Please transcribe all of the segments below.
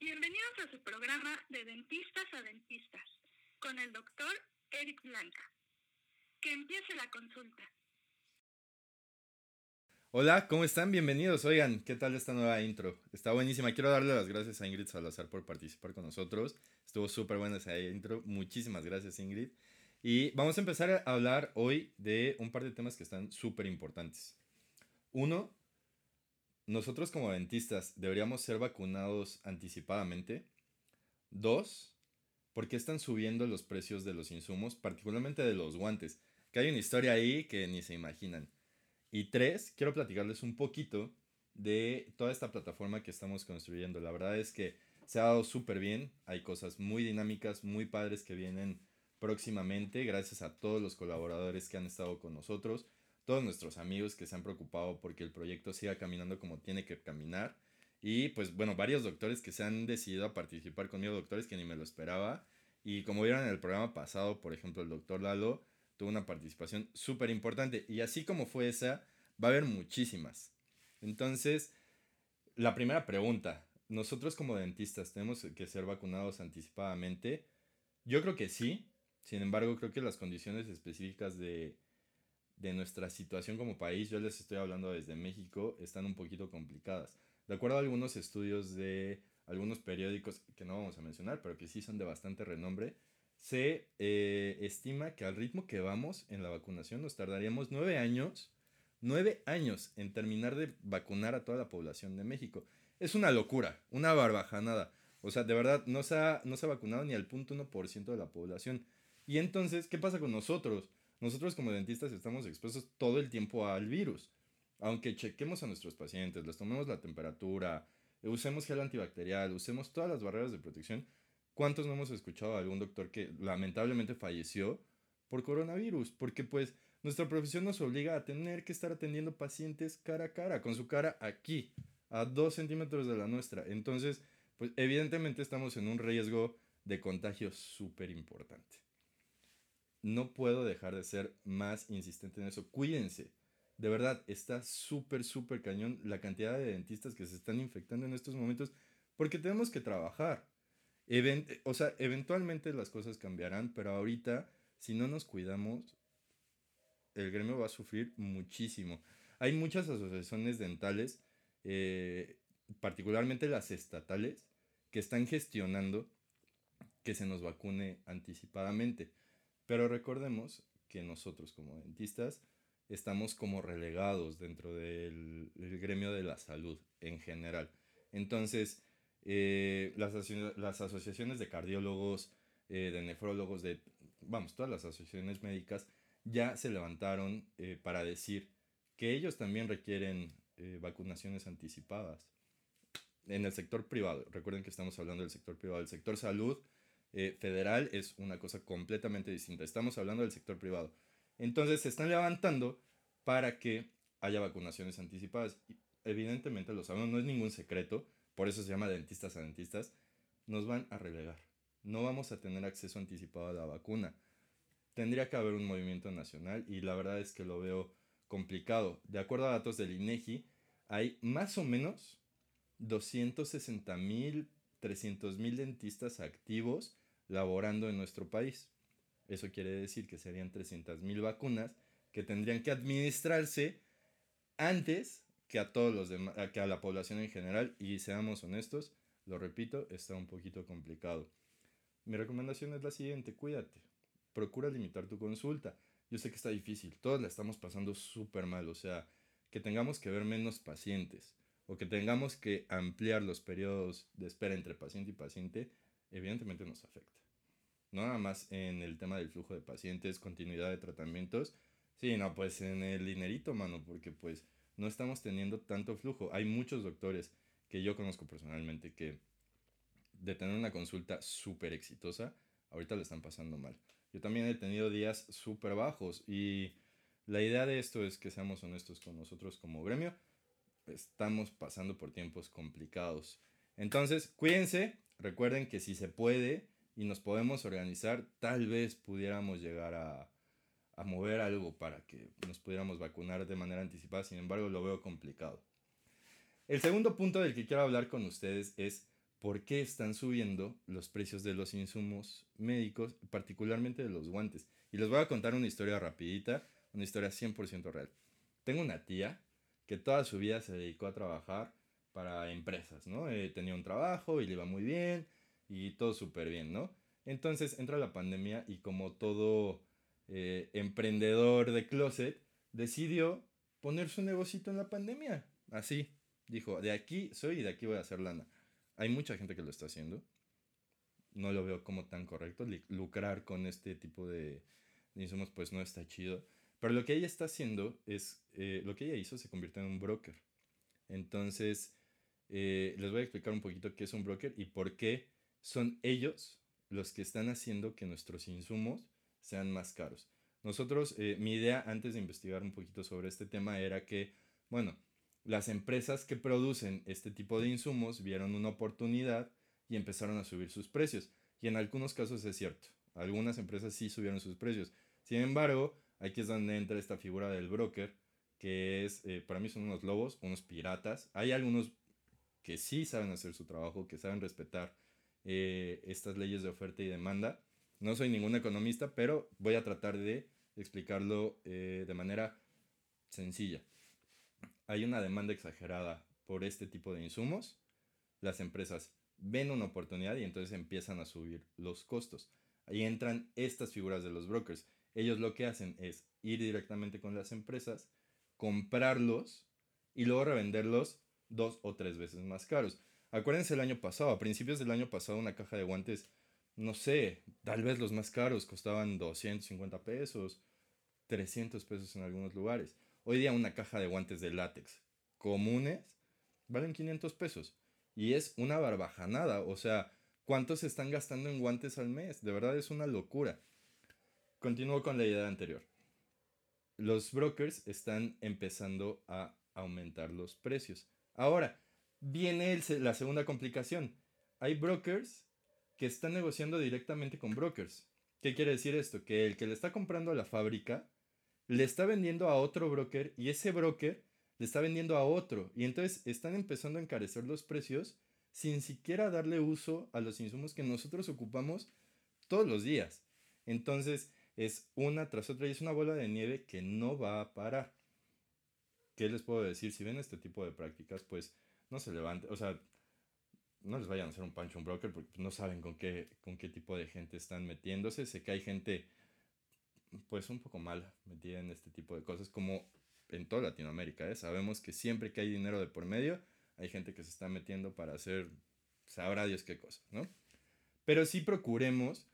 Bienvenidos a su programa de Dentistas a Dentistas con el doctor Eric Blanca. Que empiece la consulta. Hola, ¿cómo están? Bienvenidos. Oigan, ¿qué tal esta nueva intro? Está buenísima. Quiero darle las gracias a Ingrid Salazar por participar con nosotros. Estuvo súper buena esa intro. Muchísimas gracias, Ingrid. Y vamos a empezar a hablar hoy de un par de temas que están súper importantes. Uno, nosotros como dentistas deberíamos ser vacunados anticipadamente. Dos, ¿por qué están subiendo los precios de los insumos, particularmente de los guantes? Que hay una historia ahí que ni se imaginan. Y tres, quiero platicarles un poquito de toda esta plataforma que estamos construyendo. La verdad es que se ha dado súper bien. Hay cosas muy dinámicas, muy padres que vienen próximamente, gracias a todos los colaboradores que han estado con nosotros todos nuestros amigos que se han preocupado porque el proyecto siga caminando como tiene que caminar. Y pues bueno, varios doctores que se han decidido a participar conmigo, doctores que ni me lo esperaba. Y como vieron en el programa pasado, por ejemplo, el doctor Lalo tuvo una participación súper importante. Y así como fue esa, va a haber muchísimas. Entonces, la primera pregunta, ¿nosotros como dentistas tenemos que ser vacunados anticipadamente? Yo creo que sí. Sin embargo, creo que las condiciones específicas de, de nuestra situación como país, yo les estoy hablando desde México, están un poquito complicadas. De acuerdo a algunos estudios de algunos periódicos que no vamos a mencionar, pero que sí son de bastante renombre, se eh, estima que al ritmo que vamos en la vacunación nos tardaríamos nueve años, nueve años en terminar de vacunar a toda la población de México. Es una locura, una barbajanada. O sea, de verdad, no se ha, no se ha vacunado ni al punto 1% de la población. Y entonces, ¿qué pasa con nosotros? Nosotros como dentistas estamos expuestos todo el tiempo al virus. Aunque chequemos a nuestros pacientes, les tomemos la temperatura, usemos gel antibacterial, usemos todas las barreras de protección, ¿cuántos no hemos escuchado a algún doctor que lamentablemente falleció por coronavirus? Porque pues nuestra profesión nos obliga a tener que estar atendiendo pacientes cara a cara, con su cara aquí, a dos centímetros de la nuestra. Entonces, pues evidentemente estamos en un riesgo de contagio súper importante no puedo dejar de ser más insistente en eso. Cuídense. De verdad, está súper, súper cañón la cantidad de dentistas que se están infectando en estos momentos porque tenemos que trabajar. o sea, eventualmente las cosas cambiarán, pero ahorita, si no nos cuidamos, el gremio va a sufrir muchísimo. Hay muchas asociaciones dentales, eh, particularmente las estatales, que están gestionando que se nos vacune anticipadamente. Pero recordemos que nosotros como dentistas estamos como relegados dentro del, gremio de la salud en general. Entonces, eh, las, las, asociaciones de cardiólogos, eh, de nefrólogos, de, vamos, todas las asociaciones médicas ya se levantaron eh, para decir que ellos también requieren vacunaciones anticipadas. En el sector privado, recuerden que estamos hablando del sector privado, el sector salud eh, federal es una cosa completamente distinta. Estamos hablando del sector privado. Entonces se están levantando para que haya vacunaciones anticipadas. evidentemente lo sabemos, no es ningún secreto, por eso se llama dentistas a dentistas. Nos van a relegar. No vamos a tener acceso anticipado a la vacuna. Tendría que haber un movimiento nacional y la verdad es que lo veo complicado. De acuerdo a datos del INEGI, hay más o menos 260 mil 300.000 dentistas activos laborando en nuestro país. Eso quiere decir que serían 300.000 vacunas que tendrían que administrarse antes que a todos los que a la población en general y seamos honestos, lo repito, está un poquito complicado. Mi recomendación es la siguiente, cuídate. Procura limitar tu consulta. Yo sé que está difícil, todos la estamos pasando súper mal, o sea, que tengamos que ver menos pacientes o que tengamos que ampliar los periodos de espera entre paciente y paciente, evidentemente nos afecta. No nada más en el tema del flujo de pacientes, continuidad de tratamientos, sino pues en el dinerito, mano, porque pues no estamos teniendo tanto flujo. Hay muchos doctores que yo conozco personalmente que de tener una consulta súper exitosa, ahorita le están pasando mal. Yo también he tenido días súper bajos y la idea de esto es que seamos honestos con nosotros como gremio estamos pasando por tiempos complicados. Entonces, cuídense, recuerden que si se puede y nos podemos organizar, tal vez pudiéramos llegar a, a mover algo para que nos pudiéramos vacunar de manera anticipada, sin embargo lo veo complicado. El segundo punto del que quiero hablar con ustedes es por qué están subiendo los precios de los insumos médicos, particularmente de los guantes. Y les voy a contar una historia rapidita, una historia 100% real. Tengo una tía que toda su vida se dedicó a trabajar para empresas, ¿no? Eh, tenía un trabajo y le iba muy bien y todo súper bien, ¿no? Entonces entra la pandemia y como todo eh, emprendedor de closet, decidió poner su negocito en la pandemia. Así, dijo, de aquí soy y de aquí voy a hacer lana. Hay mucha gente que lo está haciendo. No lo veo como tan correcto. Lucrar con este tipo de, insumos pues no está chido. Pero lo que ella está haciendo es, eh, lo que ella hizo se convirtió en un broker. Entonces, eh, les voy a explicar un poquito qué es un broker y por qué son ellos los que están haciendo que nuestros insumos sean más caros. Nosotros, eh, mi idea antes de investigar un poquito sobre este tema era que, bueno, las empresas que producen este tipo de insumos vieron una oportunidad y empezaron a subir sus precios. Y en algunos casos es cierto, algunas empresas sí subieron sus precios. Sin embargo, aquí es donde entra esta figura del broker, que es, eh, para mí son unos lobos, unos piratas. Hay algunos que sí saben hacer su trabajo, que saben respetar eh, estas leyes de oferta y demanda. No soy ningún economista, pero voy a tratar de explicarlo eh, de manera sencilla. Hay una demanda exagerada por este tipo de insumos. Las empresas ven una oportunidad y entonces empiezan a subir los costos. Ahí entran estas figuras de los brokers. Ellos lo que hacen es ir directamente con las empresas, comprarlos y luego revenderlos dos o tres veces más caros. Acuérdense el año pasado, a principios del año pasado una caja de guantes, no sé, tal vez los más caros costaban 250 pesos, 300 pesos en algunos lugares. Hoy día una caja de guantes de látex comunes valen 500 pesos. Y es una barbajanada, o sea, ¿cuántos se están gastando en guantes al mes? De verdad es una locura. Continúo con la idea anterior. Los brokers están empezando a aumentar los precios. Ahora, viene la segunda complicación. Hay brokers que están negociando directamente con brokers. ¿Qué quiere decir esto? Que el que le está comprando a la fábrica le está vendiendo a otro broker y ese broker le está vendiendo a otro. Y entonces están empezando a encarecer los precios sin siquiera darle uso a los insumos que nosotros ocupamos todos los días. Entonces es una tras otra y es una bola de nieve que no va a parar. ¿Qué les puedo decir? Si ven este tipo de prácticas, pues no se levante, o sea, no les vayan a hacer un pancho un broker porque no saben con qué, con qué tipo de gente están metiéndose. Sé que hay gente, pues un poco mala metida en este tipo de cosas, como en toda Latinoamérica. ¿eh? Sabemos que siempre que hay dinero de por medio, hay gente que se está metiendo para hacer, sabrá Dios qué cosa, ¿no? Pero sí procuremos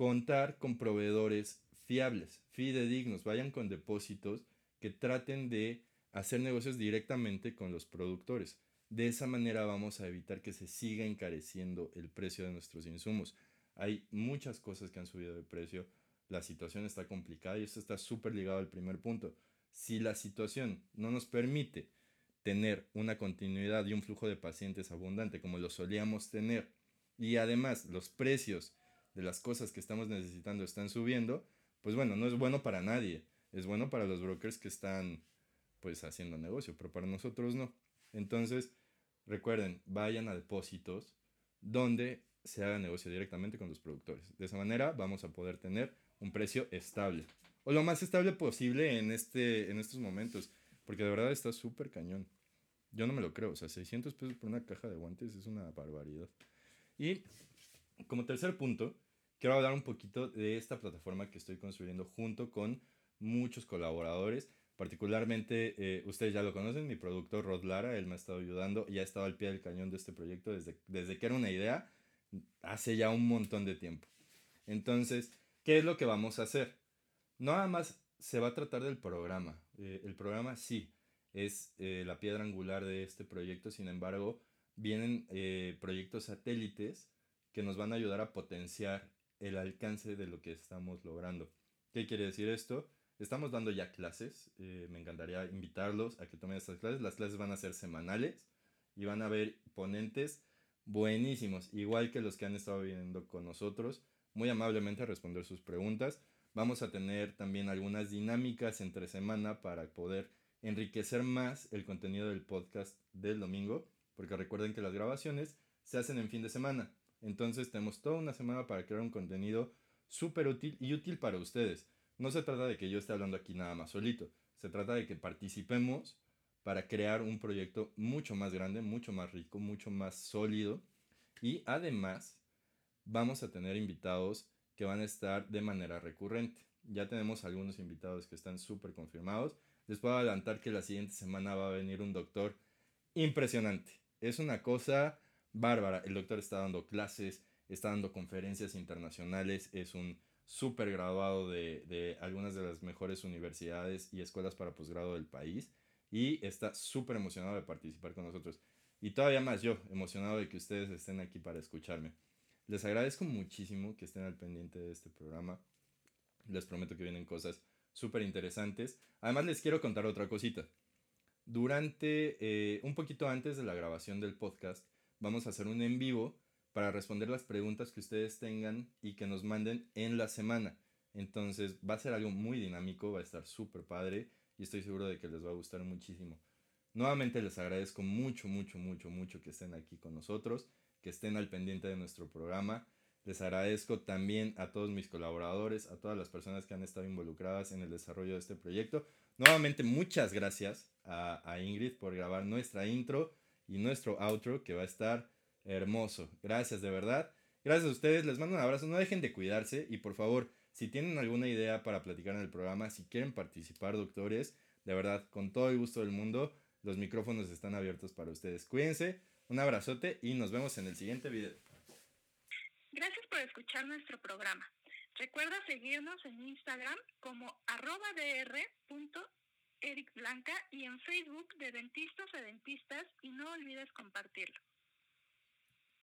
contar con proveedores fiables, fidedignos, vayan con depósitos que traten de hacer negocios directamente con los productores. De esa manera vamos a evitar que se siga encareciendo el precio de nuestros insumos. Hay muchas cosas que han subido de precio, la situación está complicada y esto está súper ligado al primer punto. Si la situación no nos permite tener una continuidad y un flujo de pacientes abundante como lo solíamos tener y además los precios de las cosas que estamos necesitando están subiendo, pues bueno, no es bueno para nadie. Es bueno para los brokers que están pues haciendo negocio, pero para nosotros no. Entonces, recuerden, vayan a depósitos donde se haga negocio directamente con los productores. De esa manera vamos a poder tener un precio estable. O lo más estable posible en, este, en estos momentos. Porque de verdad está súper cañón. Yo no me lo creo. O sea, 600 pesos por una caja de guantes es una barbaridad. Y como tercer punto, quiero hablar un poquito de esta plataforma que estoy construyendo junto con muchos colaboradores Particularmente, eh, ustedes ya lo conocen, mi productor Rod Lara, él me ha estado ayudando y ha estado al pie del cañón de este proyecto desde, desde que era una idea, hace ya un montón de tiempo. Entonces, ¿qué es lo que vamos a hacer? Nada más se va a tratar del programa. Eh, el programa sí es eh, la piedra angular de este proyecto, sin embargo, vienen proyectos satélites que nos van a ayudar a potenciar el alcance de lo que estamos logrando. ¿Qué quiere decir esto? Estamos dando ya clases. Eh, me encantaría invitarlos a que tomen estas clases. Las clases van a ser semanales y van a haber ponentes buenísimos, igual que los que han estado viendo con nosotros, muy amablemente a responder sus preguntas. Vamos a tener también algunas dinámicas entre semana para poder enriquecer más el contenido del podcast del domingo, porque recuerden que las grabaciones se hacen en fin de semana. Entonces tenemos toda una semana para crear un contenido súper útil y útil para ustedes. No se trata de que yo esté hablando aquí nada más solito, se trata de que participemos para crear un proyecto mucho más grande, mucho más rico, mucho más sólido y además vamos a tener invitados que van a estar de manera recurrente. Ya tenemos algunos invitados que están súper confirmados. Les puedo adelantar que la siguiente semana va a venir un doctor impresionante. Es una cosa bárbara. El doctor está dando clases, está dando conferencias internacionales, es un súper graduado de, de, algunas de las mejores universidades y escuelas para posgrado del país y está súper emocionado de participar con nosotros. Y todavía más yo, emocionado de que ustedes estén aquí para escucharme. Les agradezco muchísimo que estén al pendiente de este programa. Les prometo que vienen cosas súper interesantes. Además les quiero contar otra cosita. Durante, eh, un poquito antes de la grabación del podcast, vamos a hacer un en vivo para responder las preguntas que ustedes tengan y que nos manden en la semana. Entonces va a ser algo muy dinámico, va a estar súper padre y estoy seguro de que les va a gustar muchísimo. Nuevamente les agradezco mucho, mucho, mucho, mucho que estén aquí con nosotros, que estén al pendiente de nuestro programa. Les agradezco también a todos mis colaboradores, a todas las personas que han estado involucradas en el desarrollo de este proyecto. Nuevamente muchas gracias a, a Ingrid por grabar nuestra intro y nuestro outro que va a estar hermoso. Gracias de verdad. Gracias a ustedes, les mando un abrazo. No dejen de cuidarse y por favor, si tienen alguna idea para platicar en el programa, si quieren participar, doctores, de verdad, con todo el gusto del mundo, los micrófonos están abiertos para ustedes. Cuídense, un abrazote y nos vemos en el siguiente video. Gracias por escuchar nuestro programa. Recuerda seguirnos en Instagram como arroba dr.ericblanca y en Facebook de Dentistas a Dentistas y no olvides compartirlo.